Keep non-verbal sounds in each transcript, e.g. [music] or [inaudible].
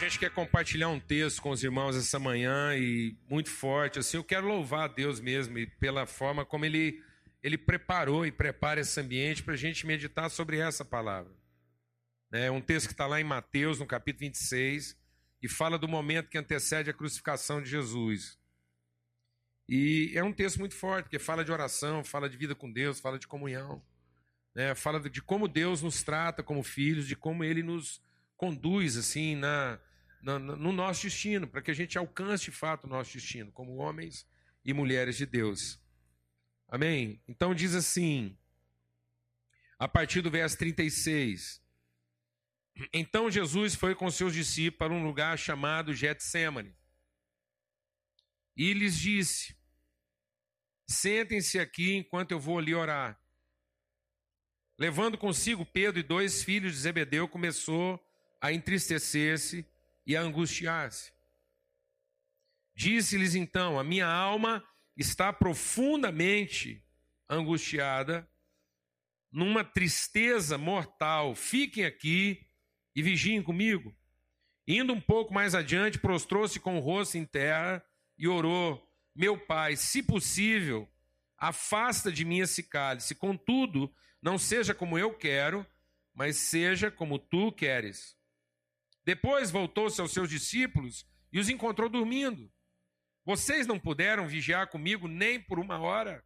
Gente quer compartilhar um texto com os irmãos essa manhã e muito forte. Assim, eu quero louvar a Deus mesmo e pela forma como ele, ele preparou e prepara esse ambiente para a gente meditar sobre essa palavra. É um texto que está lá em Mateus, no capítulo 26, e fala do momento que antecede a crucificação de Jesus. E é um texto muito forte, porque fala de oração, fala de vida com Deus, fala de comunhão, né? fala de como Deus nos trata como filhos, de como Ele nos conduz assim na, na, no nosso destino, para que a gente alcance de fato o nosso destino, como homens e mulheres de Deus. Amém? Então diz assim, a partir do verso 36. Então Jesus foi com seus discípulos para um lugar chamado Getsemane. E lhes disse: Sentem-se aqui enquanto eu vou ali orar. Levando consigo Pedro e dois filhos de Zebedeu, começou a entristecer-se e a angustiar-se. Disse-lhes então: A minha alma está profundamente angustiada, numa tristeza mortal. Fiquem aqui e vigiem comigo. Indo um pouco mais adiante, prostrou-se com o rosto em terra e orou: Meu pai, se possível, afasta de mim esse cálice. Contudo, não seja como eu quero, mas seja como tu queres. Depois voltou-se aos seus discípulos e os encontrou dormindo. Vocês não puderam vigiar comigo nem por uma hora?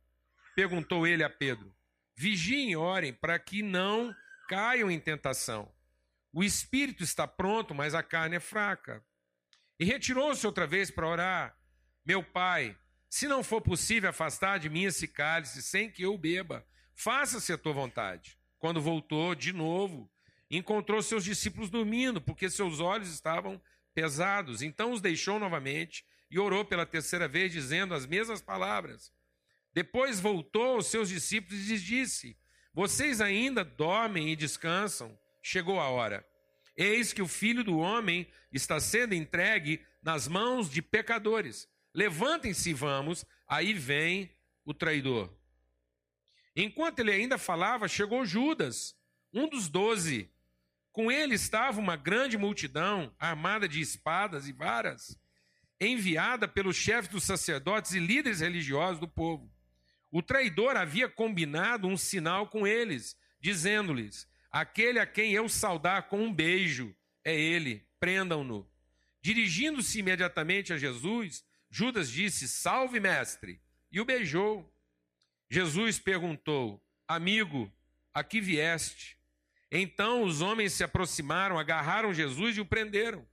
Perguntou ele a Pedro. Vigiem e orem para que não caiam em tentação. O espírito está pronto, mas a carne é fraca. E retirou-se outra vez para orar. Meu pai, se não for possível afastar de mim esse cálice sem que eu beba, faça-se a tua vontade. Quando voltou de novo, encontrou seus discípulos dormindo, porque seus olhos estavam pesados. Então os deixou novamente e orou pela terceira vez, dizendo as mesmas palavras. Depois voltou aos seus discípulos e lhes disse: Vocês ainda dormem e descansam? Chegou a hora. Eis que o filho do homem está sendo entregue nas mãos de pecadores. Levantem-se e vamos. Aí vem o traidor. Enquanto ele ainda falava, chegou Judas, um dos doze, com ele estava uma grande multidão, armada de espadas e varas, enviada pelos chefes dos sacerdotes e líderes religiosos do povo. O traidor havia combinado um sinal com eles, dizendo-lhes: Aquele a quem eu saudar com um beijo é ele, prendam-no. Dirigindo-se imediatamente a Jesus, Judas disse: Salve, mestre, e o beijou. Jesus perguntou: Amigo, a que vieste? Então os homens se aproximaram, agarraram Jesus e o prenderam.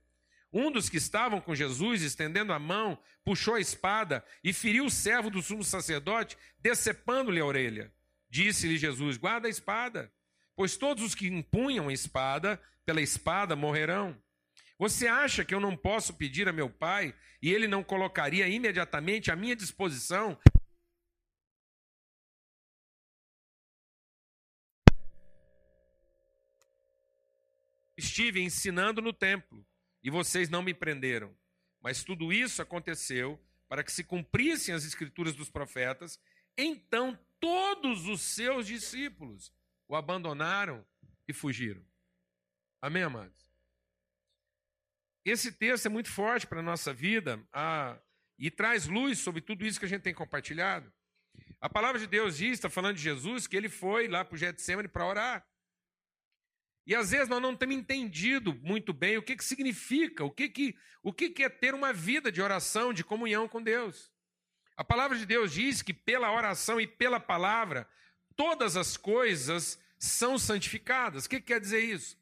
Um dos que estavam com Jesus, estendendo a mão, puxou a espada e feriu o servo do sumo sacerdote, decepando-lhe a orelha. Disse-lhe Jesus: Guarda a espada, pois todos os que empunham a espada, pela espada morrerão. Você acha que eu não posso pedir a meu pai e ele não colocaria imediatamente à minha disposição estive ensinando no templo e vocês não me prenderam. Mas tudo isso aconteceu para que se cumprissem as escrituras dos profetas. Então todos os seus discípulos o abandonaram e fugiram. Amém, amados? Esse texto é muito forte para a nossa vida e traz luz sobre tudo isso que a gente tem compartilhado. A palavra de Deus diz, está falando de Jesus, que ele foi lá para o Getsemane para orar. E às vezes nós não temos entendido muito bem o que, que significa, o, que, que, o que, que é ter uma vida de oração, de comunhão com Deus. A palavra de Deus diz que pela oração e pela palavra, todas as coisas são santificadas. O que, que quer dizer isso?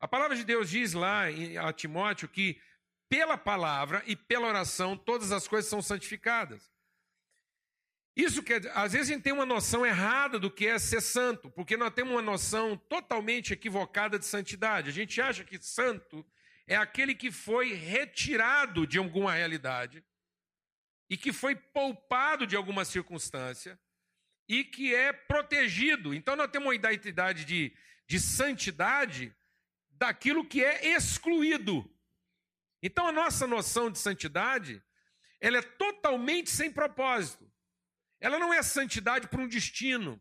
A palavra de Deus diz lá a Timóteo que pela palavra e pela oração todas as coisas são santificadas. Isso que às vezes a gente tem uma noção errada do que é ser santo, porque nós temos uma noção totalmente equivocada de santidade. A gente acha que santo é aquele que foi retirado de alguma realidade e que foi poupado de alguma circunstância e que é protegido. Então nós temos uma identidade de, de santidade daquilo que é excluído. Então a nossa noção de santidade ela é totalmente sem propósito. Ela não é santidade para um destino.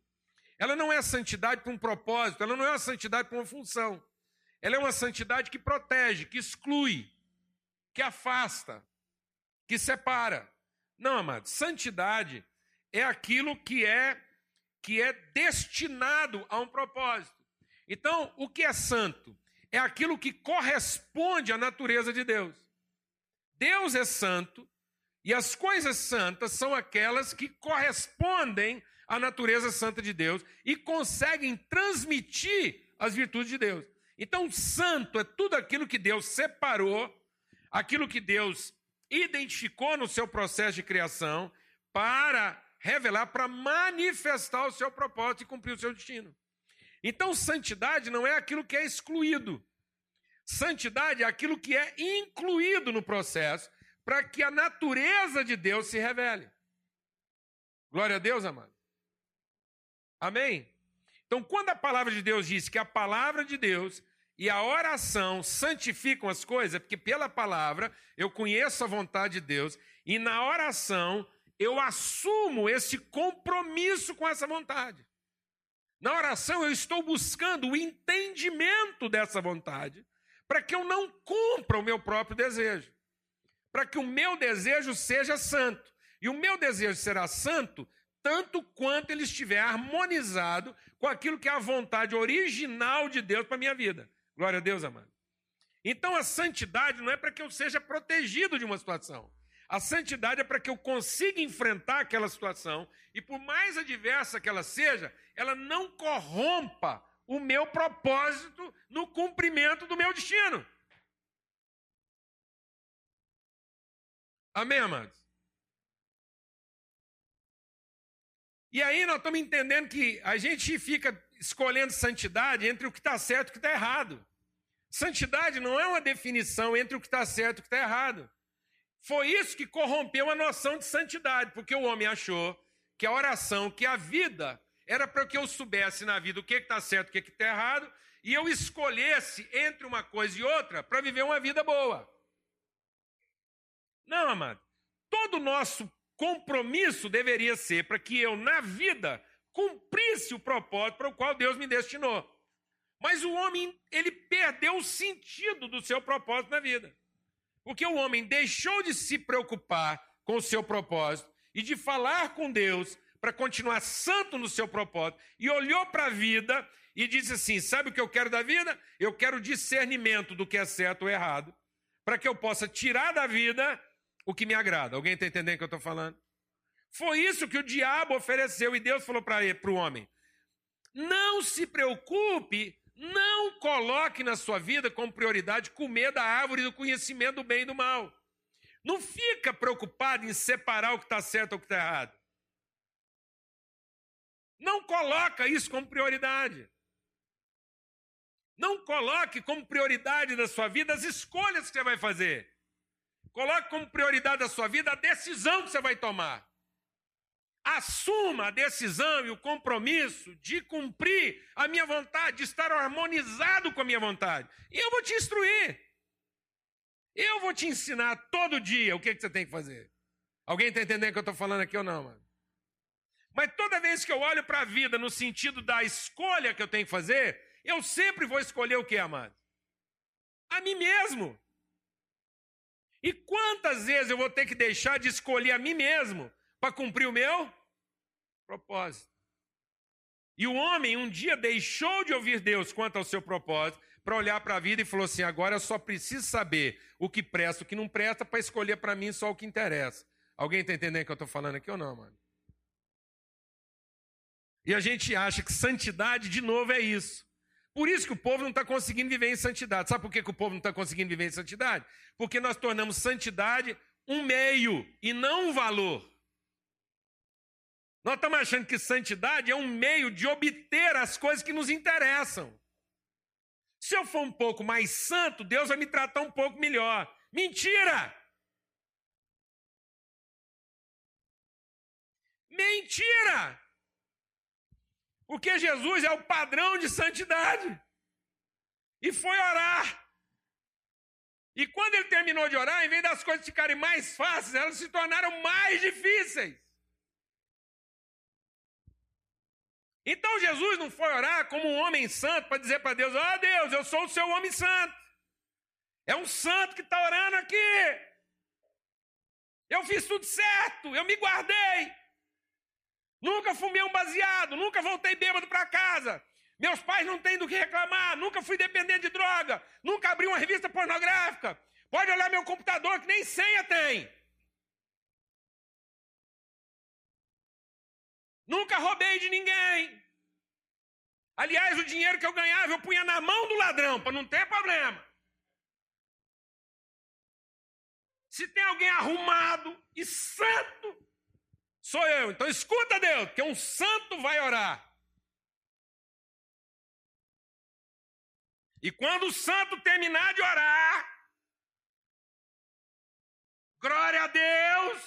Ela não é santidade para um propósito. Ela não é uma santidade para uma função. Ela é uma santidade que protege, que exclui, que afasta, que separa. Não, amado, santidade é aquilo que é que é destinado a um propósito. Então, o que é santo? É aquilo que corresponde à natureza de Deus. Deus é santo e as coisas santas são aquelas que correspondem à natureza santa de Deus e conseguem transmitir as virtudes de Deus. Então, santo é tudo aquilo que Deus separou, aquilo que Deus identificou no seu processo de criação para revelar, para manifestar o seu propósito e cumprir o seu destino. Então, santidade não é aquilo que é excluído. Santidade é aquilo que é incluído no processo para que a natureza de Deus se revele. Glória a Deus, amado. Amém? Então, quando a palavra de Deus diz que a palavra de Deus e a oração santificam as coisas, é porque pela palavra eu conheço a vontade de Deus e na oração eu assumo esse compromisso com essa vontade. Na oração eu estou buscando o entendimento dessa vontade, para que eu não cumpra o meu próprio desejo, para que o meu desejo seja santo. E o meu desejo será santo tanto quanto ele estiver harmonizado com aquilo que é a vontade original de Deus para minha vida. Glória a Deus, amado. Então a santidade não é para que eu seja protegido de uma situação. A santidade é para que eu consiga enfrentar aquela situação e, por mais adversa que ela seja, ela não corrompa o meu propósito no cumprimento do meu destino. Amém, amados? E aí nós estamos entendendo que a gente fica escolhendo santidade entre o que está certo e o que está errado. Santidade não é uma definição entre o que está certo e o que está errado. Foi isso que corrompeu a noção de santidade, porque o homem achou que a oração, que a vida, era para que eu soubesse na vida o que está certo e o que está errado, e eu escolhesse entre uma coisa e outra para viver uma vida boa. Não, amado. Todo o nosso compromisso deveria ser para que eu, na vida, cumprisse o propósito para o qual Deus me destinou. Mas o homem, ele perdeu o sentido do seu propósito na vida. Porque o homem deixou de se preocupar com o seu propósito e de falar com Deus para continuar santo no seu propósito e olhou para a vida e disse assim: Sabe o que eu quero da vida? Eu quero discernimento do que é certo ou errado, para que eu possa tirar da vida o que me agrada. Alguém está entendendo o que eu estou falando? Foi isso que o diabo ofereceu e Deus falou para o homem: Não se preocupe não coloque na sua vida como prioridade comer da árvore do conhecimento do bem e do mal. Não fica preocupado em separar o que está certo ou o que está errado. Não coloca isso como prioridade. Não coloque como prioridade da sua vida as escolhas que você vai fazer. Coloque como prioridade da sua vida a decisão que você vai tomar assuma a decisão e o compromisso de cumprir a minha vontade, de estar harmonizado com a minha vontade. E eu vou te instruir. Eu vou te ensinar todo dia o que, que você tem que fazer. Alguém está entendendo o que eu estou falando aqui ou não, mano? Mas toda vez que eu olho para a vida no sentido da escolha que eu tenho que fazer, eu sempre vou escolher o que, amado? A mim mesmo. E quantas vezes eu vou ter que deixar de escolher a mim mesmo para cumprir o meu propósito. E o homem um dia deixou de ouvir Deus quanto ao seu propósito para olhar para a vida e falou assim: agora eu só preciso saber o que presta, o que não presta, para escolher para mim só o que interessa. Alguém está entendendo o que eu estou falando aqui ou não, mano? E a gente acha que santidade, de novo, é isso. Por isso que o povo não está conseguindo viver em santidade. Sabe por que, que o povo não está conseguindo viver em santidade? Porque nós tornamos santidade um meio e não um valor. Nós estamos achando que santidade é um meio de obter as coisas que nos interessam. Se eu for um pouco mais santo, Deus vai me tratar um pouco melhor. Mentira! Mentira! Porque Jesus é o padrão de santidade. E foi orar. E quando ele terminou de orar, em vez das coisas ficarem mais fáceis, elas se tornaram mais difíceis. Então Jesus não foi orar como um homem santo para dizer para Deus: Ó oh, Deus, eu sou o seu homem santo. É um santo que está orando aqui. Eu fiz tudo certo, eu me guardei. Nunca fumei um baseado, nunca voltei bêbado para casa. Meus pais não têm do que reclamar, nunca fui dependente de droga, nunca abri uma revista pornográfica. Pode olhar meu computador que nem senha tem. Nunca roubei de ninguém. Aliás, o dinheiro que eu ganhava eu punha na mão do ladrão, para não ter problema. Se tem alguém arrumado e santo, sou eu. Então escuta, Deus, que um santo vai orar. E quando o santo terminar de orar, glória a Deus.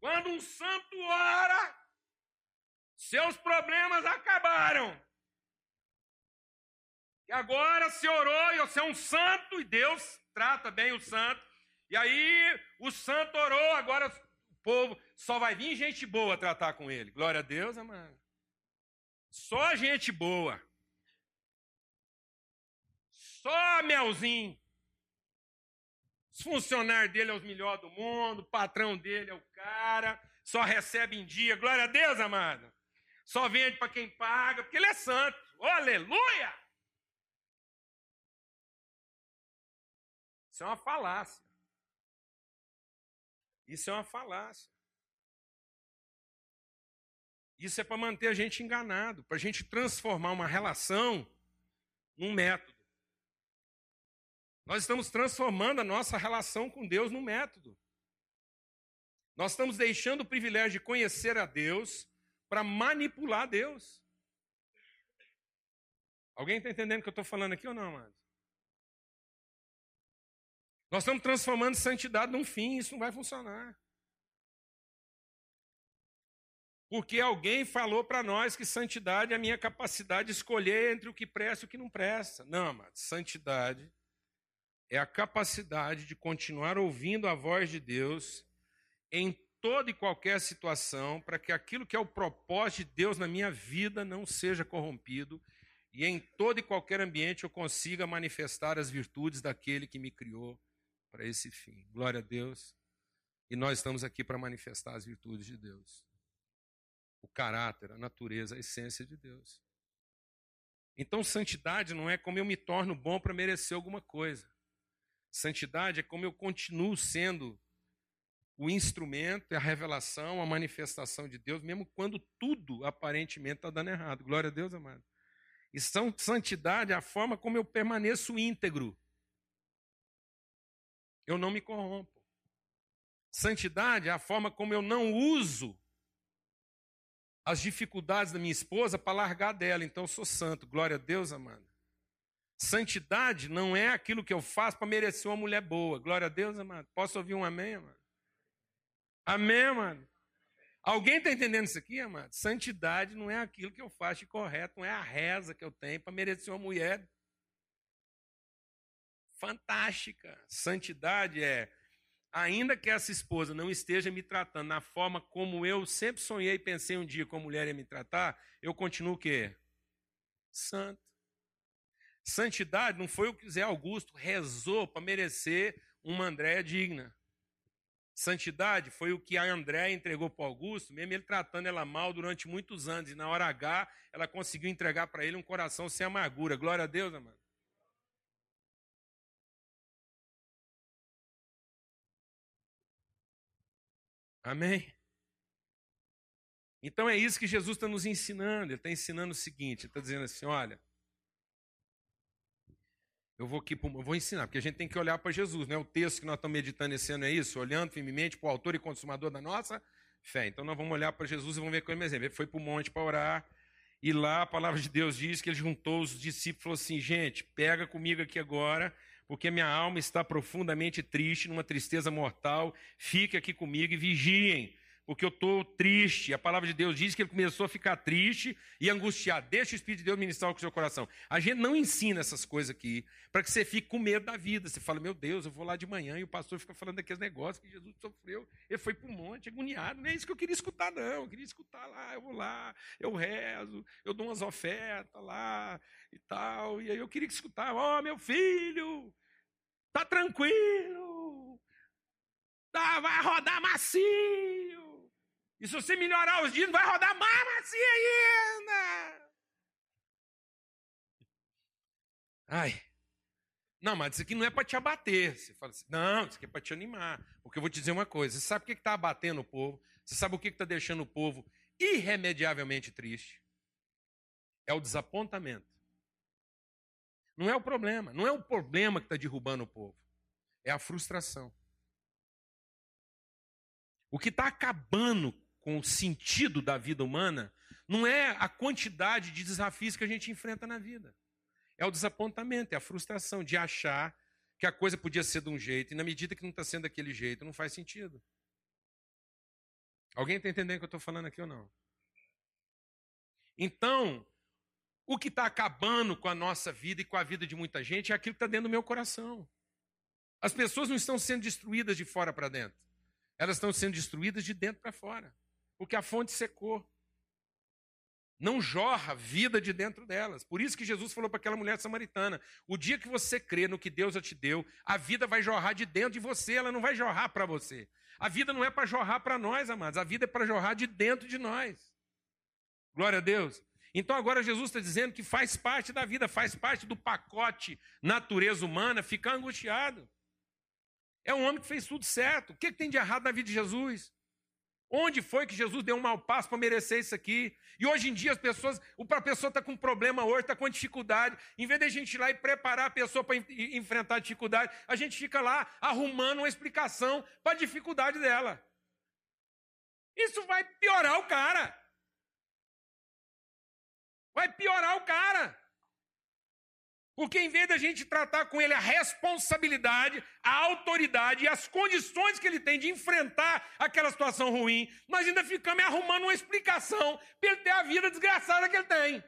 Quando um santo ora, seus problemas acabaram. E agora se orou e você é um santo e Deus trata bem o santo. E aí o santo orou, agora povo só vai vir gente boa tratar com ele. Glória a Deus, amado. Só gente boa. Só melzinho. Os funcionários dele é os melhores do mundo, o patrão dele é o cara, só recebe em dia. Glória a Deus, amado. Só vende para quem paga, porque ele é santo. Oh, aleluia! Isso é uma falácia. Isso é uma falácia. Isso é para manter a gente enganado, para a gente transformar uma relação num método. Nós estamos transformando a nossa relação com Deus num método. Nós estamos deixando o privilégio de conhecer a Deus para manipular Deus. Alguém está entendendo o que eu estou falando aqui ou não, amados? Nós estamos transformando santidade num fim, isso não vai funcionar. Porque alguém falou para nós que santidade é a minha capacidade de escolher entre o que presta e o que não presta. Não, mas santidade é a capacidade de continuar ouvindo a voz de Deus em toda e qualquer situação, para que aquilo que é o propósito de Deus na minha vida não seja corrompido e em todo e qualquer ambiente eu consiga manifestar as virtudes daquele que me criou para esse fim. Glória a Deus. E nós estamos aqui para manifestar as virtudes de Deus. O caráter, a natureza, a essência de Deus. Então, santidade não é como eu me torno bom para merecer alguma coisa. Santidade é como eu continuo sendo o instrumento, a revelação, a manifestação de Deus, mesmo quando tudo aparentemente está dando errado. Glória a Deus, amado. E santidade é a forma como eu permaneço íntegro eu não me corrompo. Santidade é a forma como eu não uso as dificuldades da minha esposa para largar dela. Então eu sou santo. Glória a Deus, amado. Santidade não é aquilo que eu faço para merecer uma mulher boa. Glória a Deus, amado. Posso ouvir um amém, amado? Amém, amado? Alguém está entendendo isso aqui, amado? Santidade não é aquilo que eu faço de correto, não é a reza que eu tenho para merecer uma mulher fantástica. Santidade é, ainda que essa esposa não esteja me tratando na forma como eu sempre sonhei e pensei um dia como mulher ia me tratar, eu continuo o quê? Santo. Santidade não foi o que Zé Augusto rezou para merecer uma Andréia digna. Santidade foi o que a André entregou para Augusto, mesmo ele tratando ela mal durante muitos anos, e na hora H ela conseguiu entregar para ele um coração sem amargura. Glória a Deus, amado. Amém? Então é isso que Jesus está nos ensinando. Ele está ensinando o seguinte: ele está dizendo assim: olha, eu vou aqui, eu vou ensinar, porque a gente tem que olhar para Jesus, né? O texto que nós estamos meditando esse ano é isso, olhando firmemente para o autor e consumador da nossa fé. Então nós vamos olhar para Jesus e vamos ver como exemplo. Ele foi para o monte para orar, e lá a palavra de Deus diz que ele juntou os discípulos e falou assim: gente, pega comigo aqui agora porque minha alma está profundamente triste, numa tristeza mortal. Fique aqui comigo e vigiem, porque eu estou triste. A palavra de Deus diz que ele começou a ficar triste e angustiado. Deixa o Espírito de Deus ministrar o seu coração. A gente não ensina essas coisas aqui para que você fique com medo da vida. Você fala, meu Deus, eu vou lá de manhã e o pastor fica falando daqueles negócios que Jesus sofreu. Ele foi para o monte, agoniado. Não é isso que eu queria escutar, não. Eu queria escutar lá, eu vou lá, eu rezo, eu dou umas ofertas lá e tal. E aí eu queria escutar, ó, oh, meu filho, tá tranquilo. Tá, vai rodar macio. E se você melhorar os dias, vai rodar mais macia ainda. Ai. Não, mas isso aqui não é para te abater. Você fala assim, não, isso aqui é para te animar. Porque eu vou te dizer uma coisa: você sabe o que está abatendo o povo? Você sabe o que está deixando o povo irremediavelmente triste? É o desapontamento. Não é o problema. Não é o problema que está derrubando o povo. É a frustração. O que está acabando com o sentido da vida humana, não é a quantidade de desafios que a gente enfrenta na vida. É o desapontamento, é a frustração de achar que a coisa podia ser de um jeito e na medida que não está sendo daquele jeito, não faz sentido. Alguém está entendendo o que eu estou falando aqui ou não? Então, o que está acabando com a nossa vida e com a vida de muita gente é aquilo que está dentro do meu coração. As pessoas não estão sendo destruídas de fora para dentro, elas estão sendo destruídas de dentro para fora porque a fonte secou. Não jorra vida de dentro delas. Por isso que Jesus falou para aquela mulher samaritana: o dia que você crê no que Deus já te deu, a vida vai jorrar de dentro de você, ela não vai jorrar para você. A vida não é para jorrar para nós, amados, a vida é para jorrar de dentro de nós. Glória a Deus. Então agora Jesus está dizendo que faz parte da vida, faz parte do pacote natureza humana ficar angustiado. É um homem que fez tudo certo. O que, que tem de errado na vida de Jesus? Onde foi que Jesus deu um mau passo para merecer isso aqui? E hoje em dia as pessoas, a pessoa está com problema hoje, está com dificuldade. Em vez de a gente ir lá e preparar a pessoa para enfrentar a dificuldade, a gente fica lá arrumando uma explicação para a dificuldade dela. Isso vai piorar o cara. Vai piorar o cara. Porque em vez da gente tratar com ele a responsabilidade, a autoridade e as condições que ele tem de enfrentar aquela situação ruim, nós ainda ficamos arrumando uma explicação para ele ter a vida desgraçada que ele tem.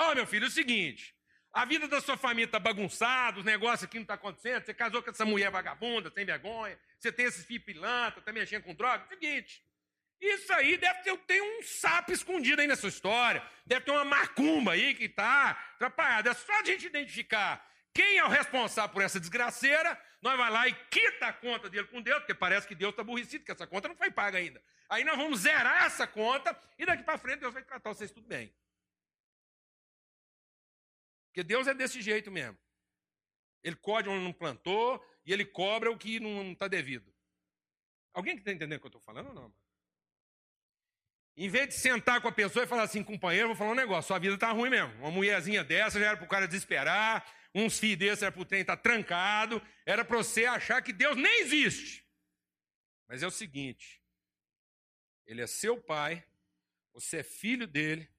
Ó, oh, meu filho, é o seguinte: a vida da sua família está bagunçada, os negócios aqui não estão tá acontecendo, você casou com essa mulher vagabunda, sem vergonha, você tem esses filhos pilantra, está mexendo com droga. É o seguinte, isso aí deve ter, ter um sapo escondido aí nessa história. Deve ter uma macumba aí que está atrapalhada. É só a gente identificar quem é o responsável por essa desgraceira. Nós vamos lá e quita a conta dele com Deus, porque parece que Deus está aborrecido, que essa conta não foi paga ainda. Aí nós vamos zerar essa conta e daqui para frente Deus vai tratar vocês tudo bem. Porque Deus é desse jeito mesmo. Ele code onde não plantou e ele cobra o que não está devido. Alguém que está entendendo o que eu estou falando ou não? Em vez de sentar com a pessoa e falar assim, companheiro, vou falar um negócio, sua vida tá ruim mesmo. Uma mulherzinha dessa já era pro cara desesperar, uns filhos desses era pro trem estar tá trancado, era para você achar que Deus nem existe. Mas é o seguinte, ele é seu pai, você é filho dele,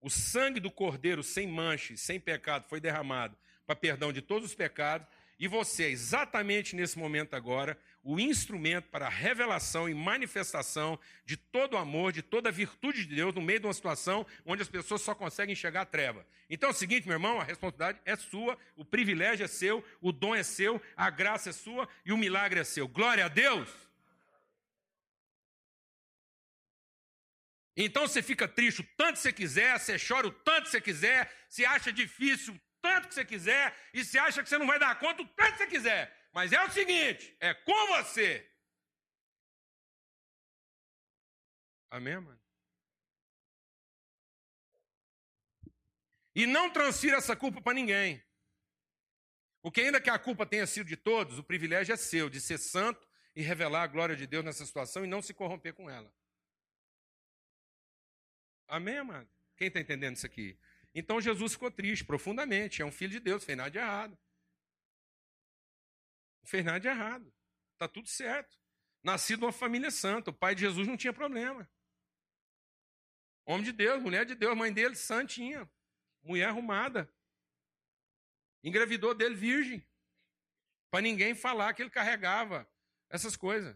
o sangue do cordeiro sem mancha, sem pecado, foi derramado para perdão de todos os pecados, e você é exatamente nesse momento agora o instrumento para a revelação e manifestação de todo o amor, de toda a virtude de Deus no meio de uma situação onde as pessoas só conseguem enxergar a treva. Então é o seguinte, meu irmão, a responsabilidade é sua, o privilégio é seu, o dom é seu, a graça é sua e o milagre é seu. Glória a Deus! Então você fica triste o tanto que você quiser, você chora o tanto que você quiser, se acha difícil o tanto que você quiser, e se acha que você não vai dar conta o tanto que você quiser. Mas é o seguinte: é com você. Amém, mano? E não transfira essa culpa para ninguém. Porque, ainda que a culpa tenha sido de todos, o privilégio é seu de ser santo e revelar a glória de Deus nessa situação e não se corromper com ela. Amém, mano? Quem está entendendo isso aqui? Então Jesus ficou triste profundamente. É um filho de Deus, fez nada de errado. Não fez nada de errado. Está tudo certo. Nascido uma família santa. O pai de Jesus não tinha problema. Homem de Deus, mulher de Deus, mãe dele santinha. Mulher arrumada. Engravidou dele virgem. Para ninguém falar que ele carregava essas coisas.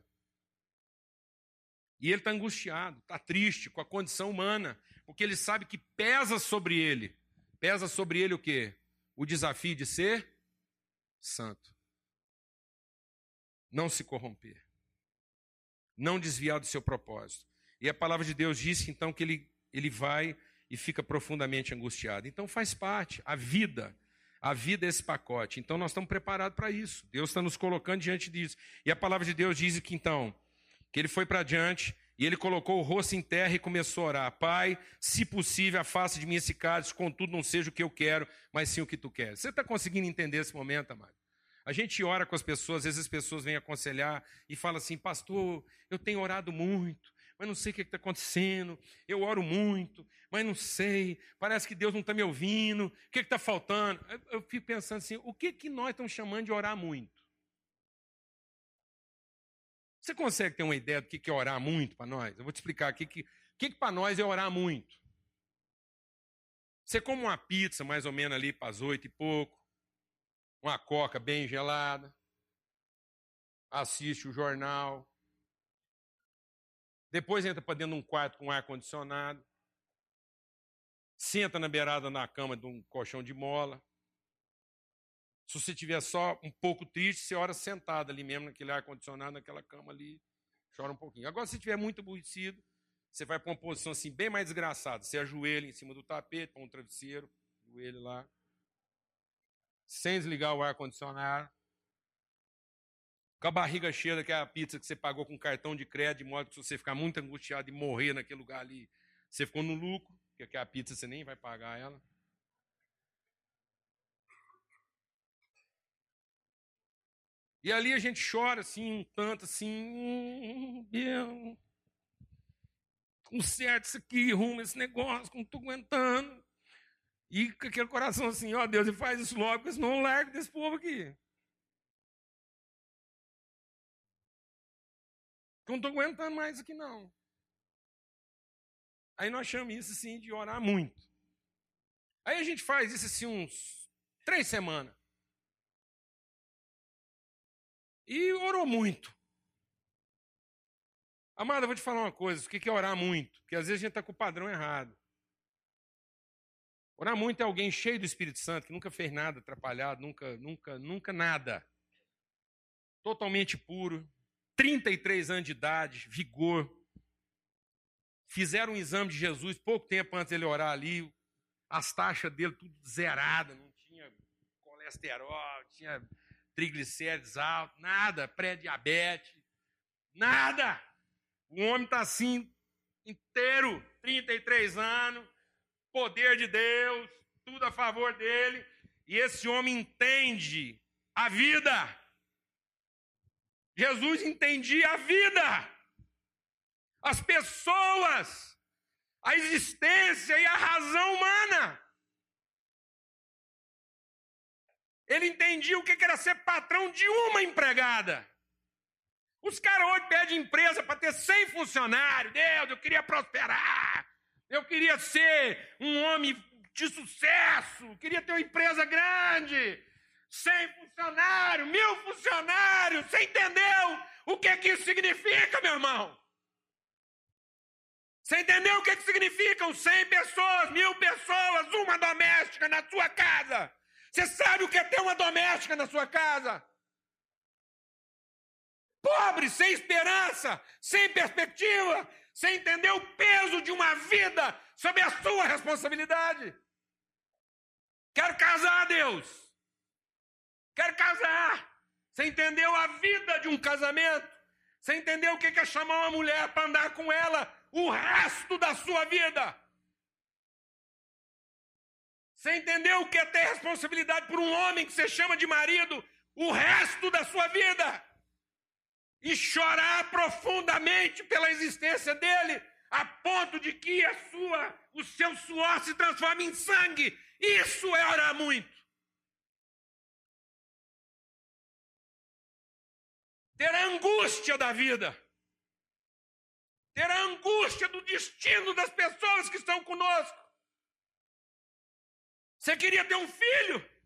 E ele está angustiado, está triste com a condição humana, porque ele sabe que pesa sobre ele. Pesa sobre ele o quê? O desafio de ser santo. Não se corromper. Não desviar do seu propósito. E a palavra de Deus diz então que ele, ele vai e fica profundamente angustiado. Então faz parte, a vida. A vida é esse pacote. Então nós estamos preparados para isso. Deus está nos colocando diante disso. E a palavra de Deus diz que então, que ele foi para diante e ele colocou o rosto em terra e começou a orar: Pai, se possível, afaste de mim esse cálice, contudo não seja o que eu quero, mas sim o que tu queres. Você está conseguindo entender esse momento, amado? A gente ora com as pessoas, às vezes as pessoas vêm aconselhar e falam assim: Pastor, eu tenho orado muito, mas não sei o que está acontecendo. Eu oro muito, mas não sei. Parece que Deus não está me ouvindo. O que está faltando? Eu, eu fico pensando assim: o que, que nós estamos chamando de orar muito? Você consegue ter uma ideia do que é orar muito para nós? Eu vou te explicar aqui que, que, que para nós é orar muito. Você come uma pizza mais ou menos ali para as oito e pouco, uma coca bem gelada, assiste o jornal, depois entra para dentro de um quarto com ar condicionado, senta na beirada na cama de um colchão de mola, se você tiver só um pouco triste, você ora sentado ali mesmo, naquele ar-condicionado, naquela cama ali, chora um pouquinho. Agora, se estiver muito aborrecido, você vai para uma posição assim, bem mais desgraçada. Você ajoelha em cima do tapete, põe um travesseiro, joelho lá, sem desligar o ar-condicionado, com a barriga cheia daquela pizza que você pagou com cartão de crédito, de modo que se você ficar muito angustiado e morrer naquele lugar ali, você ficou no lucro, porque aquela pizza você nem vai pagar ela. E ali a gente chora assim, um tanto assim, Deus, conserta isso aqui, rumo esse negócio, não estou aguentando. E com aquele coração assim, ó Deus, e faz isso logo, porque senão eu largo desse povo aqui. Eu não estou aguentando mais aqui não. Aí nós chamamos isso assim de orar muito. Aí a gente faz isso assim uns três semanas. E orou muito. Amada, eu vou te falar uma coisa: o que é orar muito? Porque às vezes a gente está com o padrão errado. Orar muito é alguém cheio do Espírito Santo, que nunca fez nada atrapalhado, nunca, nunca, nunca nada. Totalmente puro, 33 anos de idade, vigor. Fizeram um exame de Jesus pouco tempo antes dele orar ali, as taxas dele tudo zerada, não tinha colesterol, tinha triglicérides altos, nada, pré-diabetes, nada. O homem está assim, inteiro, 33 anos, poder de Deus, tudo a favor dele, e esse homem entende a vida. Jesus entendia a vida, as pessoas, a existência e a razão humana. Ele entendia o que era ser patrão de uma empregada. Os caras hoje pedem empresa para ter 100 funcionários. Deus, eu queria prosperar. Eu queria ser um homem de sucesso. Queria ter uma empresa grande. 100 funcionários, mil funcionários. Você entendeu o que, que isso significa, meu irmão? Você entendeu o que, que significam 100 pessoas, mil pessoas, uma doméstica na sua casa? Você sabe o que é ter uma doméstica na sua casa? Pobre, sem esperança, sem perspectiva, sem entender o peso de uma vida sob a sua responsabilidade. Quero casar, Deus. Quero casar. Você entendeu a vida de um casamento? Você entendeu o que é chamar uma mulher para andar com ela o resto da sua vida? Você entendeu o que é ter responsabilidade por um homem que você chama de marido o resto da sua vida? E chorar profundamente pela existência dele, a ponto de que a sua, o seu suor se transforme em sangue. Isso é orar muito. Ter a angústia da vida. Ter a angústia do destino das pessoas que estão conosco. Você queria ter um filho?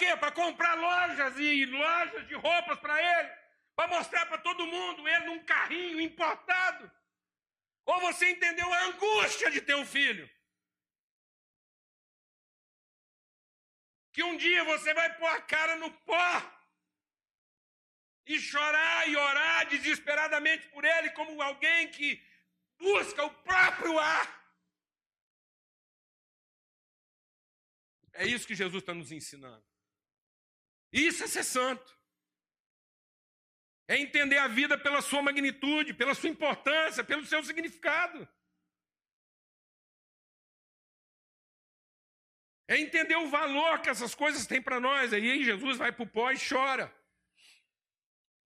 Quê? Para comprar lojas e lojas de roupas para ele? para mostrar para todo mundo ele num carrinho importado. Ou você entendeu a angústia de ter um filho? Que um dia você vai pôr a cara no pó e chorar e orar desesperadamente por ele, como alguém que busca o próprio ar. É isso que Jesus está nos ensinando. Isso é ser santo. É entender a vida pela sua magnitude, pela sua importância, pelo seu significado. É entender o valor que essas coisas têm para nós. Aí Jesus vai para o pó e chora.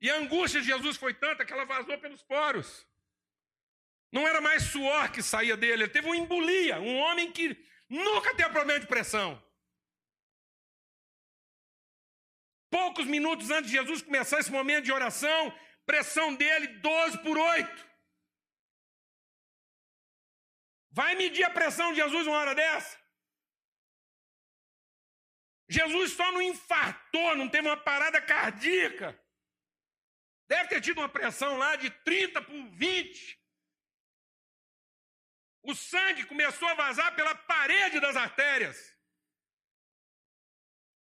E a angústia de Jesus foi tanta que ela vazou pelos poros. Não era mais suor que saía dele, ele teve uma embolia, um homem que nunca teve problema de pressão. Poucos minutos antes de Jesus começar esse momento de oração, pressão dele 12 por 8. Vai medir a pressão de Jesus uma hora dessa? Jesus só não infartou, não teve uma parada cardíaca. Deve ter tido uma pressão lá de 30 por 20. O sangue começou a vazar pela parede das artérias.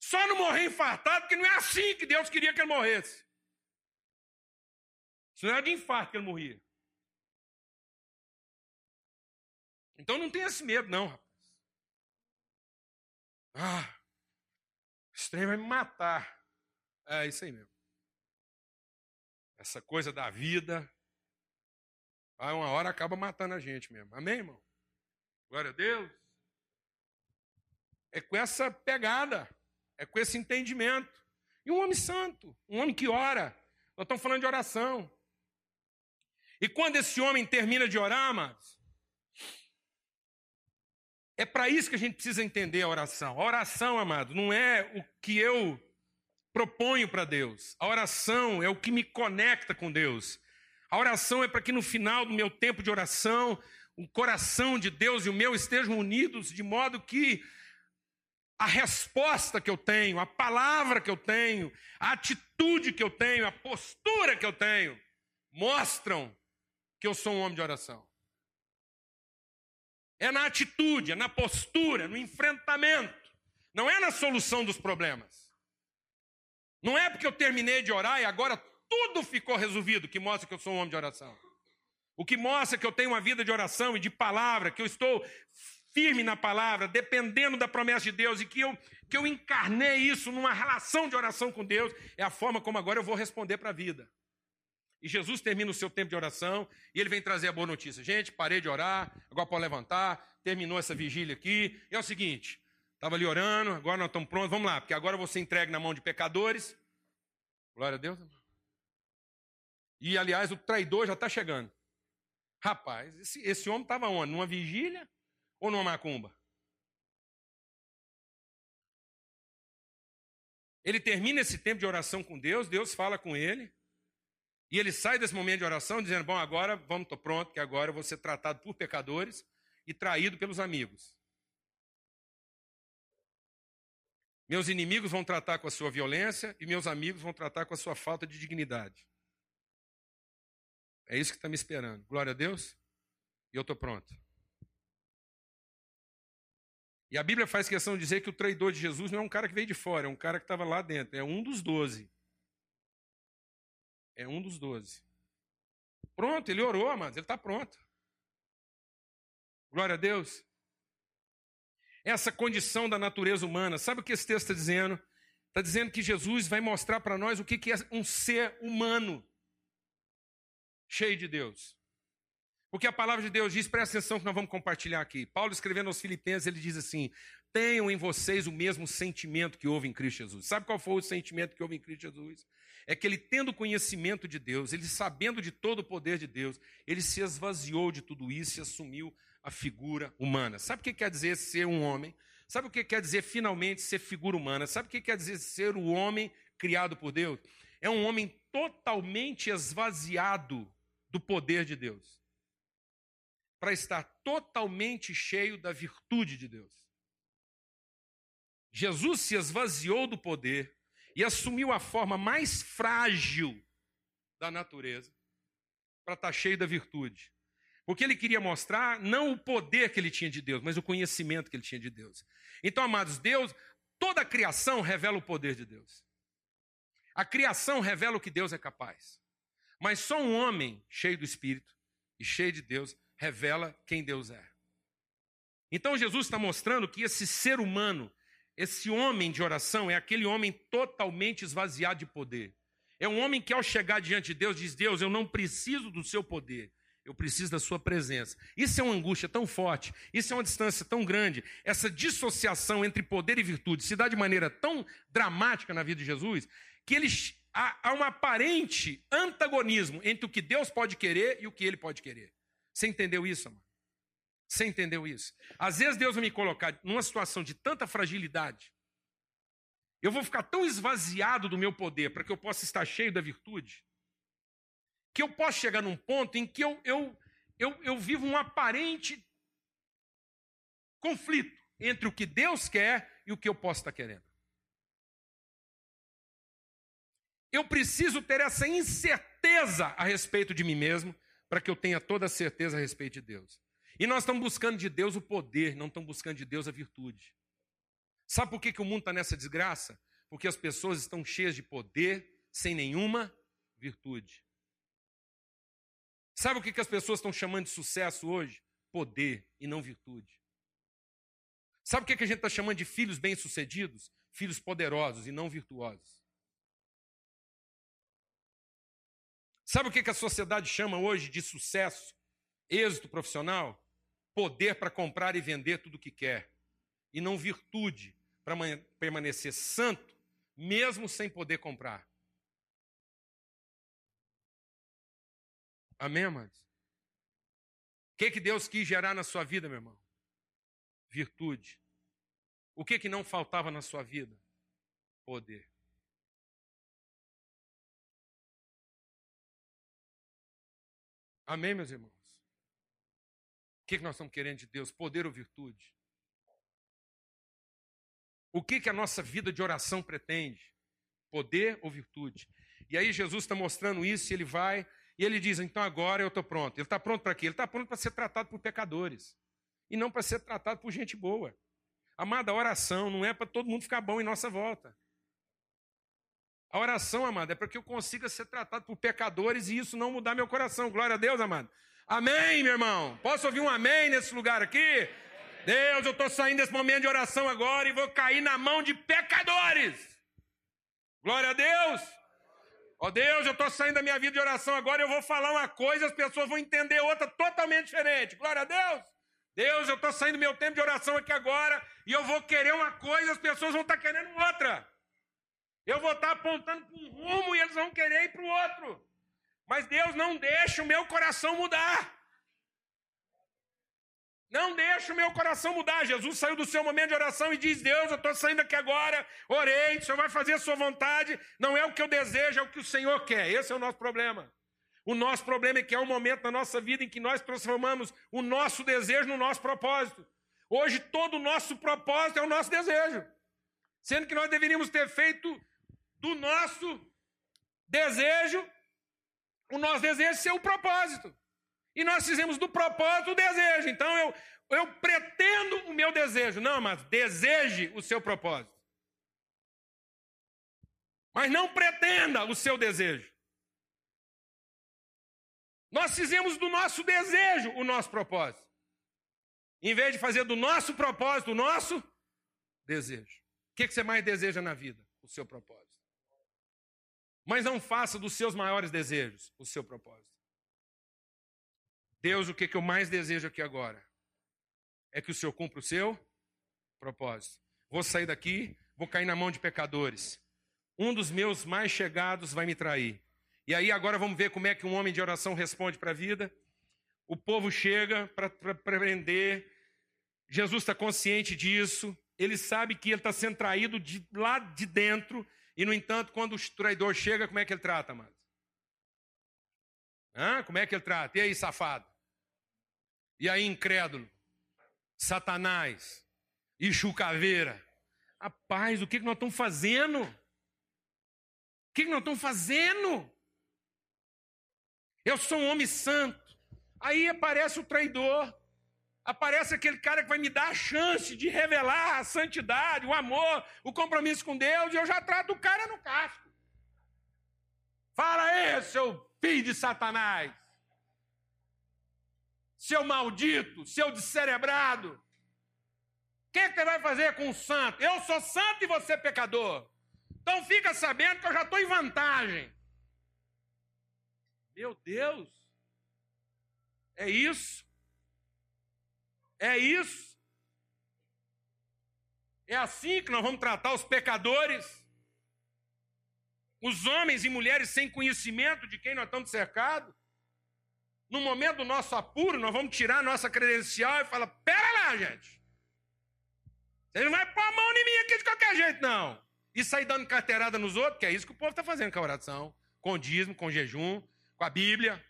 Só não morrer infartado, porque não é assim que Deus queria que ele morresse. Se não era de infarto que ele morria. Então não tenha esse medo, não, rapaz. Ah, esse trem vai me matar. É isso aí mesmo essa coisa da vida, vai uma hora acaba matando a gente mesmo. Amém, irmão? Glória a Deus. É com essa pegada, é com esse entendimento. E um homem santo, um homem que ora. Nós estamos falando de oração. E quando esse homem termina de orar, amados, é para isso que a gente precisa entender a oração. A oração, amado, não é o que eu proponho para Deus. A oração é o que me conecta com Deus. A oração é para que no final do meu tempo de oração, o coração de Deus e o meu estejam unidos de modo que a resposta que eu tenho, a palavra que eu tenho, a atitude que eu tenho, a postura que eu tenho, mostram que eu sou um homem de oração. É na atitude, é na postura, no enfrentamento, não é na solução dos problemas. Não é porque eu terminei de orar e agora tudo ficou resolvido que mostra que eu sou um homem de oração. O que mostra que eu tenho uma vida de oração e de palavra, que eu estou firme na palavra, dependendo da promessa de Deus e que eu, que eu encarnei isso numa relação de oração com Deus, é a forma como agora eu vou responder para a vida. E Jesus termina o seu tempo de oração e ele vem trazer a boa notícia. Gente, parei de orar, agora pode levantar, terminou essa vigília aqui. E é o seguinte: Estava ali orando, agora nós estamos prontos, vamos lá, porque agora você entrega na mão de pecadores. Glória a Deus. E, aliás, o traidor já está chegando. Rapaz, esse, esse homem estava onde? Numa vigília ou numa macumba? Ele termina esse tempo de oração com Deus, Deus fala com ele, e ele sai desse momento de oração dizendo: Bom, agora vamos, estou pronto, que agora eu vou ser tratado por pecadores e traído pelos amigos. Meus inimigos vão tratar com a sua violência e meus amigos vão tratar com a sua falta de dignidade. É isso que está me esperando. Glória a Deus. E eu estou pronto. E a Bíblia faz questão de dizer que o traidor de Jesus não é um cara que veio de fora, é um cara que estava lá dentro. É um dos doze. É um dos doze. Pronto, ele orou, amados, ele está pronto. Glória a Deus essa condição da natureza humana. Sabe o que esse texto está dizendo? Está dizendo que Jesus vai mostrar para nós o que é um ser humano cheio de Deus. Porque a palavra de Deus diz, presta atenção que nós vamos compartilhar aqui. Paulo escrevendo aos Filipenses, ele diz assim: tenham em vocês o mesmo sentimento que houve em Cristo Jesus. Sabe qual foi o sentimento que houve em Cristo Jesus? É que ele, tendo conhecimento de Deus, ele sabendo de todo o poder de Deus, ele se esvaziou de tudo isso e assumiu a figura humana. Sabe o que quer dizer ser um homem? Sabe o que quer dizer finalmente ser figura humana? Sabe o que quer dizer ser o homem criado por Deus? É um homem totalmente esvaziado do poder de Deus, para estar totalmente cheio da virtude de Deus. Jesus se esvaziou do poder e assumiu a forma mais frágil da natureza para estar tá cheio da virtude. Porque ele queria mostrar não o poder que ele tinha de Deus, mas o conhecimento que ele tinha de Deus. Então, amados, Deus, toda a criação revela o poder de Deus. A criação revela o que Deus é capaz. Mas só um homem cheio do Espírito e cheio de Deus revela quem Deus é. Então Jesus está mostrando que esse ser humano, esse homem de oração, é aquele homem totalmente esvaziado de poder. É um homem que, ao chegar diante de Deus, diz: Deus, eu não preciso do seu poder, eu preciso da sua presença. Isso é uma angústia tão forte, isso é uma distância tão grande, essa dissociação entre poder e virtude se dá de maneira tão dramática na vida de Jesus, que ele, há, há um aparente antagonismo entre o que Deus pode querer e o que ele pode querer. Você entendeu isso, amor? Você entendeu isso? Às vezes Deus vai me colocar numa situação de tanta fragilidade. Eu vou ficar tão esvaziado do meu poder para que eu possa estar cheio da virtude, que eu posso chegar num ponto em que eu, eu, eu, eu vivo um aparente conflito entre o que Deus quer e o que eu posso estar querendo. Eu preciso ter essa incerteza a respeito de mim mesmo para que eu tenha toda a certeza a respeito de Deus. E nós estamos buscando de Deus o poder, não estamos buscando de Deus a virtude. Sabe por que, que o mundo está nessa desgraça? Porque as pessoas estão cheias de poder sem nenhuma virtude. Sabe o que, que as pessoas estão chamando de sucesso hoje? Poder e não virtude. Sabe o que, que a gente está chamando de filhos bem-sucedidos? Filhos poderosos e não virtuosos. Sabe o que, a sociedade chama hoje de sucesso, êxito profissional? poder para comprar e vender tudo o que quer, e não virtude para permanecer santo, mesmo sem poder comprar. Amém, amados? O que, que Deus quis gerar na sua vida, meu irmão? Virtude. O que, que não faltava na sua vida? Poder. Amém, meus irmãos? que, que nós estamos querendo de Deus? Poder ou virtude? O que, que a nossa vida de oração pretende? Poder ou virtude? E aí Jesus está mostrando isso e ele vai e ele diz: então agora eu estou pronto. Ele está pronto para quê? Ele está pronto para ser tratado por pecadores e não para ser tratado por gente boa. Amada, a oração não é para todo mundo ficar bom em nossa volta. A oração, amada, é para que eu consiga ser tratado por pecadores e isso não mudar meu coração. Glória a Deus, amado. Amém, meu irmão? Posso ouvir um amém nesse lugar aqui? Deus, eu estou saindo desse momento de oração agora e vou cair na mão de pecadores. Glória a Deus. Ó oh, Deus, eu estou saindo da minha vida de oração agora, eu vou falar uma coisa, as pessoas vão entender outra totalmente diferente. Glória a Deus. Deus, eu estou saindo do meu tempo de oração aqui agora e eu vou querer uma coisa, as pessoas vão estar tá querendo outra. Eu vou estar apontando para um rumo e eles vão querer ir para o outro. Mas Deus não deixa o meu coração mudar. Não deixa o meu coração mudar. Jesus saiu do seu momento de oração e diz: Deus, eu estou saindo aqui agora, orei, o Senhor vai fazer a sua vontade. Não é o que eu desejo, é o que o Senhor quer. Esse é o nosso problema. O nosso problema é que é um momento na nossa vida em que nós transformamos o nosso desejo no nosso propósito. Hoje, todo o nosso propósito é o nosso desejo. Sendo que nós deveríamos ter feito do nosso desejo o nosso desejo ser o propósito. E nós fizemos do propósito o desejo. Então eu, eu pretendo o meu desejo. Não, mas deseje o seu propósito. Mas não pretenda o seu desejo. Nós fizemos do nosso desejo o nosso propósito. Em vez de fazer do nosso propósito o nosso desejo. O que você mais deseja na vida? O seu propósito. Mas não faça dos seus maiores desejos o seu propósito. Deus, o que, eu mais desejo aqui agora? É que o Senhor cumpra o seu propósito. Vou sair daqui, vou cair na mão de pecadores. Um dos meus mais chegados vai me trair. E aí agora vamos ver como é que um homem de oração responde para a vida. O povo chega para prender. Jesus está consciente disso. Ele sabe que ele está sendo traído de lá de dentro. E, no entanto, quando o traidor chega, como é que ele trata, amado? Hã? Como é que ele trata? E aí, safado? E aí, incrédulo? Satanás? E chucaveira? Rapaz, o que, que nós estamos fazendo? O que, que nós estamos fazendo? Eu sou um homem santo. Aí aparece o traidor. Aparece aquele cara que vai me dar a chance de revelar a santidade, o amor, o compromisso com Deus, e eu já trato o cara no casco. Fala aí, seu filho de Satanás. Seu maldito, seu descerebrado. O que, você vai fazer com o santo? Eu sou santo e você é pecador. Então fica sabendo que eu já estou em vantagem. Meu Deus. É isso. É isso. É assim que nós vamos tratar os pecadores, os homens e mulheres sem conhecimento de quem nós estamos cercados. No momento do nosso apuro, nós vamos tirar a nossa credencial e falar: pera lá, gente. Você não vai pôr a mão em mim aqui de qualquer jeito, não. E sair dando carteirada nos outros, que é isso que o povo está fazendo com a oração, com o dízimo, com o jejum, com a Bíblia.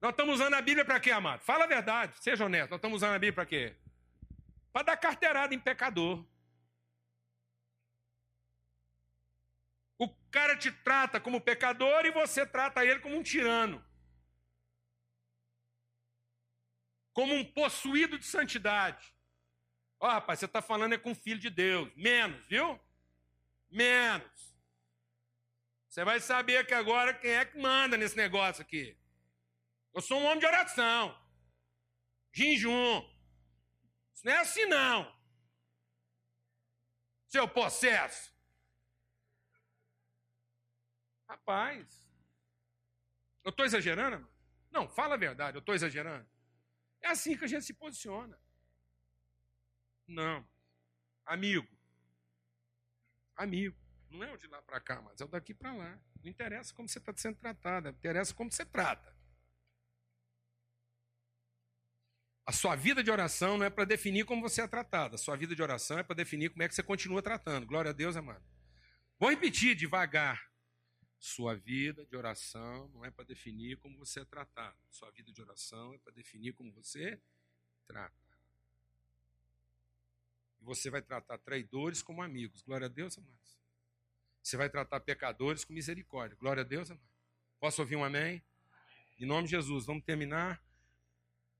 Nós estamos usando a Bíblia para quê, amado? Fala a verdade, seja honesto. Nós estamos usando a Bíblia para quê? Para dar carteirada em pecador. O cara te trata como pecador e você trata ele como um tirano. Como um possuído de santidade. Ó, oh, rapaz, você está falando é com o filho de Deus. Menos, viu? Menos. Você vai saber que agora quem é que manda nesse negócio aqui. Eu sou um homem de oração. Jejum. Isso não é assim, não. Seu processo. Rapaz. Eu estou exagerando? Não, fala a verdade, eu estou exagerando. É assim que a gente se posiciona. Não. Amigo. Amigo. Não é o de lá para cá, mas é o daqui para lá. Não interessa como você está sendo tratado, interessa como você trata. A sua vida de oração não é para definir como você é tratado. A sua vida de oração é para definir como é que você continua tratando. Glória a Deus, amado. Vou repetir devagar. Sua vida de oração não é para definir como você é tratado. Sua vida de oração é para definir como você trata. E você vai tratar traidores como amigos. Glória a Deus, amados. Você vai tratar pecadores com misericórdia. Glória a Deus, amado. Posso ouvir um amém? Em nome de Jesus. Vamos terminar.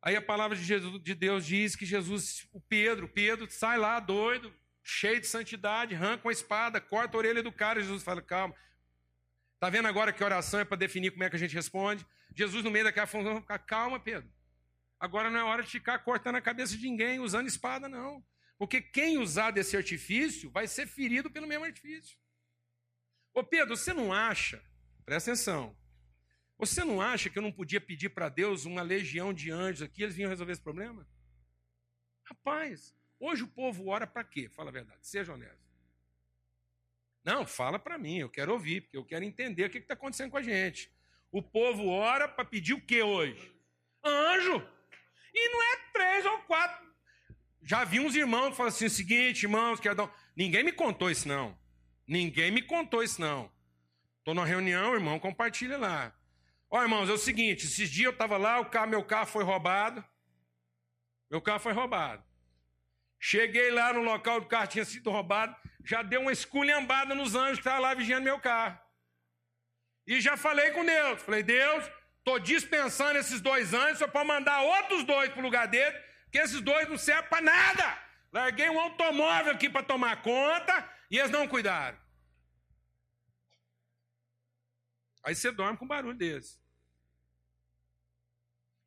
Aí a palavra de, Jesus, de Deus diz que Jesus, o Pedro, Pedro sai lá doido, cheio de santidade, arranca uma espada, corta a orelha do cara. Jesus fala: calma. Está vendo agora que oração é para definir como é que a gente responde? Jesus, no meio daquela função, ficar calma, Pedro. Agora não é hora de ficar cortando a cabeça de ninguém, usando espada, não. Porque quem usar desse artifício vai ser ferido pelo mesmo artifício. Ô Pedro, você não acha, presta atenção, você não acha que eu não podia pedir para Deus uma legião de anjos aqui, eles vinham resolver esse problema? Rapaz, hoje o povo ora para quê? Fala a verdade, seja honesto. Não, fala para mim, eu quero ouvir, porque eu quero entender o que está acontecendo com a gente. O povo ora para pedir o que hoje? Anjo! E não é três ou quatro. Já vi uns irmãos que falam assim: o seguinte, irmãos, quero dar. Ninguém me contou isso, não. Ninguém me contou isso, não. Estou numa reunião, irmão, compartilha lá. Ó, irmãos, é o seguinte: esses dias eu estava lá, o carro, meu carro foi roubado. Meu carro foi roubado. Cheguei lá no local do carro tinha sido roubado, já deu uma esculhambada nos anjos que estavam lá vigiando meu carro. E já falei com Deus. Falei, Deus, estou dispensando esses dois anjos, só para mandar outros dois para o lugar dele, que esses dois não servem para nada. Larguei um automóvel aqui para tomar conta e eles não cuidaram. Aí você dorme com um barulho desse.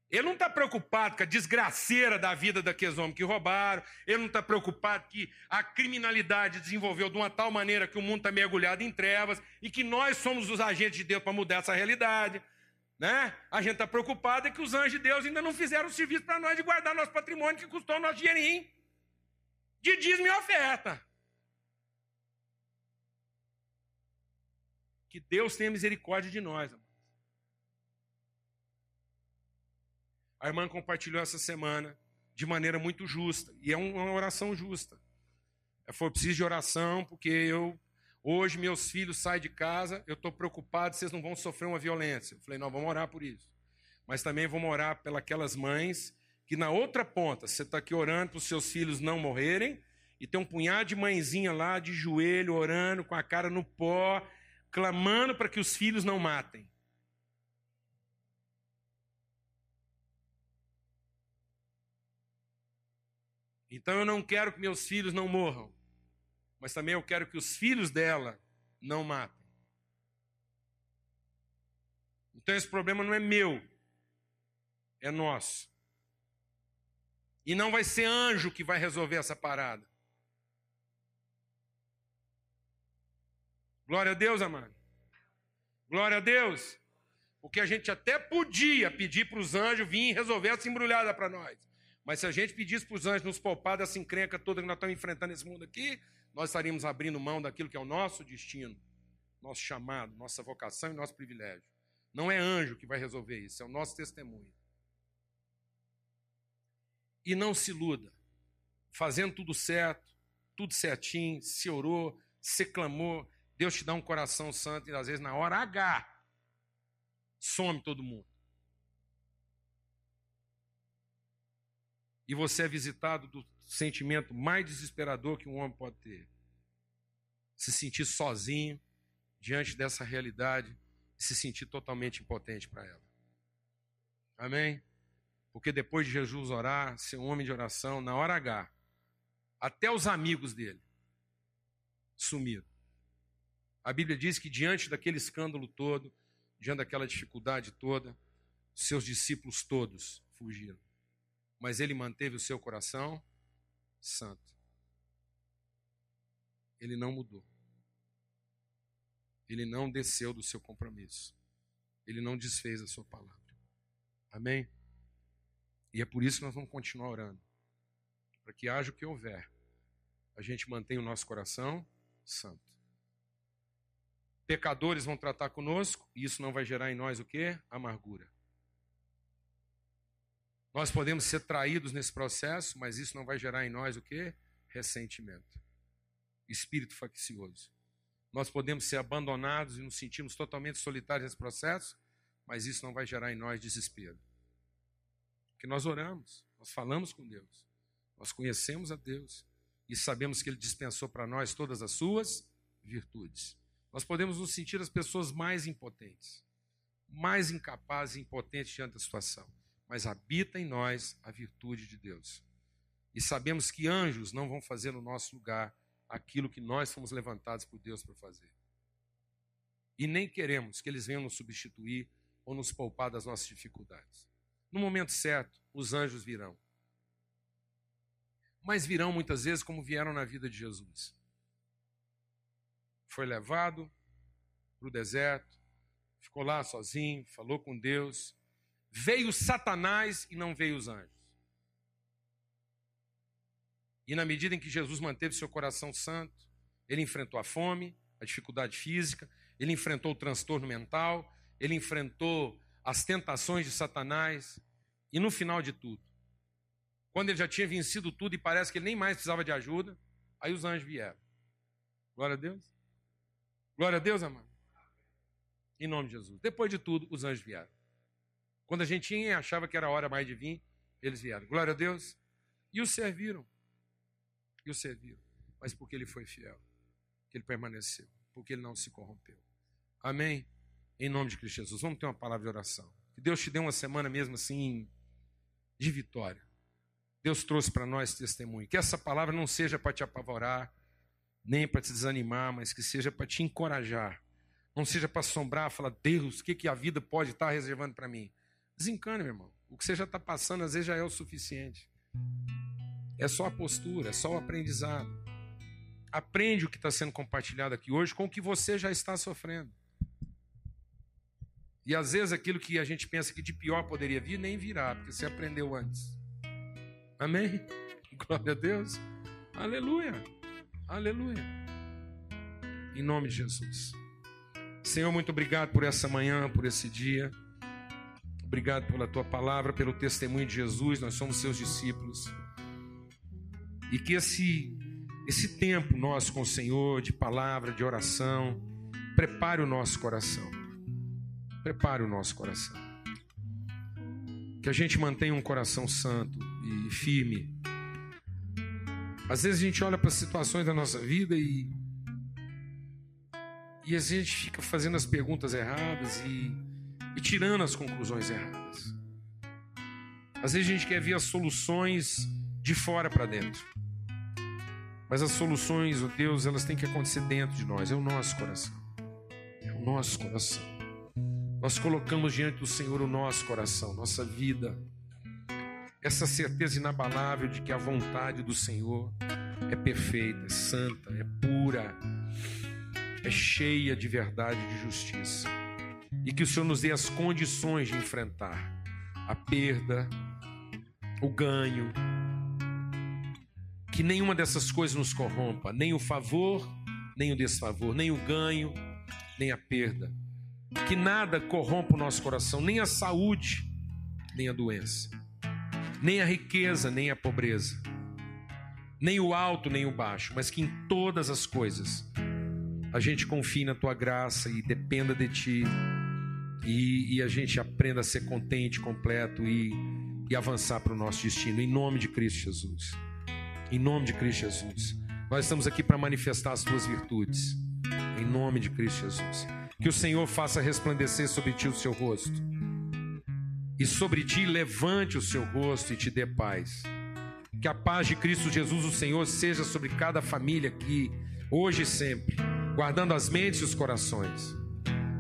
Ele não está preocupado com a desgraceira da vida daqueles homens que roubaram. Ele não está preocupado que a criminalidade desenvolveu de uma tal maneira que o mundo está mergulhado em trevas e que nós somos os agentes de Deus para mudar essa realidade. Né? A gente está preocupado é que os anjos de Deus ainda não fizeram o serviço para nós de guardar nosso patrimônio que custou nosso dinheirinho de dízimo e oferta. Que Deus tenha misericórdia de nós. A irmã compartilhou essa semana de maneira muito justa, e é uma oração justa. Foi preciso de oração, porque eu hoje meus filhos saem de casa, eu estou preocupado eles não vão sofrer uma violência. Eu falei, não, vamos orar por isso. Mas também vamos orar pelas mães que na outra ponta, você está aqui orando para os seus filhos não morrerem, e tem um punhado de mãezinha lá de joelho, orando, com a cara no pó, clamando para que os filhos não matem. Então eu não quero que meus filhos não morram, mas também eu quero que os filhos dela não matem. Então esse problema não é meu, é nosso. E não vai ser anjo que vai resolver essa parada. Glória a Deus, amado. Glória a Deus. Porque a gente até podia pedir para os anjos virem resolver essa embrulhada para nós. Mas se a gente pedisse para os anjos nos poupar dessa encrenca toda que nós estamos enfrentando nesse mundo aqui, nós estaríamos abrindo mão daquilo que é o nosso destino, nosso chamado, nossa vocação e nosso privilégio. Não é anjo que vai resolver isso, é o nosso testemunho. E não se iluda, fazendo tudo certo, tudo certinho, se orou, se clamou, Deus te dá um coração santo e às vezes na hora H some todo mundo. E você é visitado do sentimento mais desesperador que um homem pode ter. Se sentir sozinho diante dessa realidade e se sentir totalmente impotente para ela. Amém? Porque depois de Jesus orar, ser um homem de oração, na hora H, até os amigos dele sumiram. A Bíblia diz que diante daquele escândalo todo, diante daquela dificuldade toda, seus discípulos todos fugiram. Mas ele manteve o seu coração santo. Ele não mudou. Ele não desceu do seu compromisso. Ele não desfez a sua palavra. Amém? E é por isso que nós vamos continuar orando. Para que haja o que houver, a gente mantenha o nosso coração santo. Pecadores vão tratar conosco e isso não vai gerar em nós o que? Amargura. Nós podemos ser traídos nesse processo, mas isso não vai gerar em nós o que? Ressentimento. Espírito faccioso. Nós podemos ser abandonados e nos sentirmos totalmente solitários nesse processo, mas isso não vai gerar em nós desespero. Porque nós oramos, nós falamos com Deus, nós conhecemos a Deus e sabemos que Ele dispensou para nós todas as suas virtudes. Nós podemos nos sentir as pessoas mais impotentes, mais incapazes e impotentes diante da situação, mas habita em nós a virtude de Deus. E sabemos que anjos não vão fazer no nosso lugar aquilo que nós fomos levantados por Deus para fazer. E nem queremos que eles venham nos substituir ou nos poupar das nossas dificuldades. No momento certo, os anjos virão. Mas virão muitas vezes como vieram na vida de Jesus foi levado para o deserto, ficou lá sozinho, falou com Deus. Veio Satanás e não veio os anjos. E na medida em que Jesus manteve seu coração santo, ele enfrentou a fome, a dificuldade física, ele enfrentou o transtorno mental, ele enfrentou as tentações de Satanás, e no final de tudo, quando ele já tinha vencido tudo e parece que ele nem mais precisava de ajuda, aí os anjos vieram. Glória a Deus. Glória a Deus, amado. Em nome de Jesus. Depois de tudo, os anjos vieram. Quando a gente ia, achava que era hora mais de vir, eles vieram. Glória a Deus. E o serviram. E o serviram. Mas porque ele foi fiel. Que ele permaneceu. Porque ele não se corrompeu. Amém? Em nome de Cristo Jesus. Vamos ter uma palavra de oração. Que Deus te dê uma semana mesmo assim de vitória. Deus trouxe para nós testemunho. Que essa palavra não seja para te apavorar, nem para te desanimar, mas que seja para te encorajar. Não seja para assombrar, falar, Deus, o que, que a vida pode estar reservando para mim? Desencane, meu irmão. O que você já está passando, às vezes, já é o suficiente. É só a postura, é só o aprendizado. Aprende o que está sendo compartilhado aqui hoje com o que você já está sofrendo. E às vezes aquilo que a gente pensa que de pior poderia vir, nem virá, porque você aprendeu antes. Amém? [laughs] Glória a Deus. Aleluia. Aleluia. Em nome de Jesus. Senhor, muito obrigado por essa manhã, por esse dia. Obrigado pela tua palavra, pelo testemunho de Jesus. Nós somos seus discípulos. E que esse esse tempo nosso com o Senhor de palavra, de oração, prepare o nosso coração. Prepare o nosso coração. Que a gente mantenha um coração santo e firme às vezes a gente olha para as situações da nossa vida e. E a gente fica fazendo as perguntas erradas e, e tirando as conclusões erradas. Às vezes a gente quer ver as soluções de fora para dentro. Mas as soluções, ó oh Deus, elas têm que acontecer dentro de nós, é o nosso coração. É o nosso coração. Nós colocamos diante do Senhor o nosso coração, nossa vida. Essa certeza inabalável de que a vontade do Senhor é perfeita, é santa, é pura, é cheia de verdade e de justiça. E que o Senhor nos dê as condições de enfrentar a perda, o ganho, que nenhuma dessas coisas nos corrompa, nem o favor, nem o desfavor, nem o ganho, nem a perda. Que nada corrompa o nosso coração, nem a saúde, nem a doença, nem a riqueza, nem a pobreza, nem o alto, nem o baixo, mas que em todas as coisas a gente confie na tua graça e dependa de ti, e, e a gente aprenda a ser contente, completo e, e avançar para o nosso destino, em nome de Cristo Jesus. Em nome de Cristo Jesus. Nós estamos aqui para manifestar as tuas virtudes. Em nome de Cristo Jesus. Que o Senhor faça resplandecer sobre ti o seu rosto. E sobre ti levante o seu rosto e te dê paz. Que a paz de Cristo Jesus, o Senhor, seja sobre cada família aqui, hoje e sempre, guardando as mentes e os corações.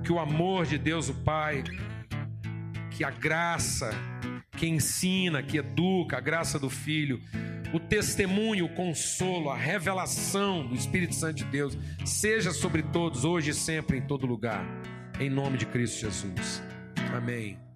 Que o amor de Deus, o Pai, que a graça que ensina, que educa, a graça do Filho, o testemunho, o consolo, a revelação do Espírito Santo de Deus, seja sobre todos, hoje e sempre, em todo lugar. Em nome de Cristo Jesus. Amém.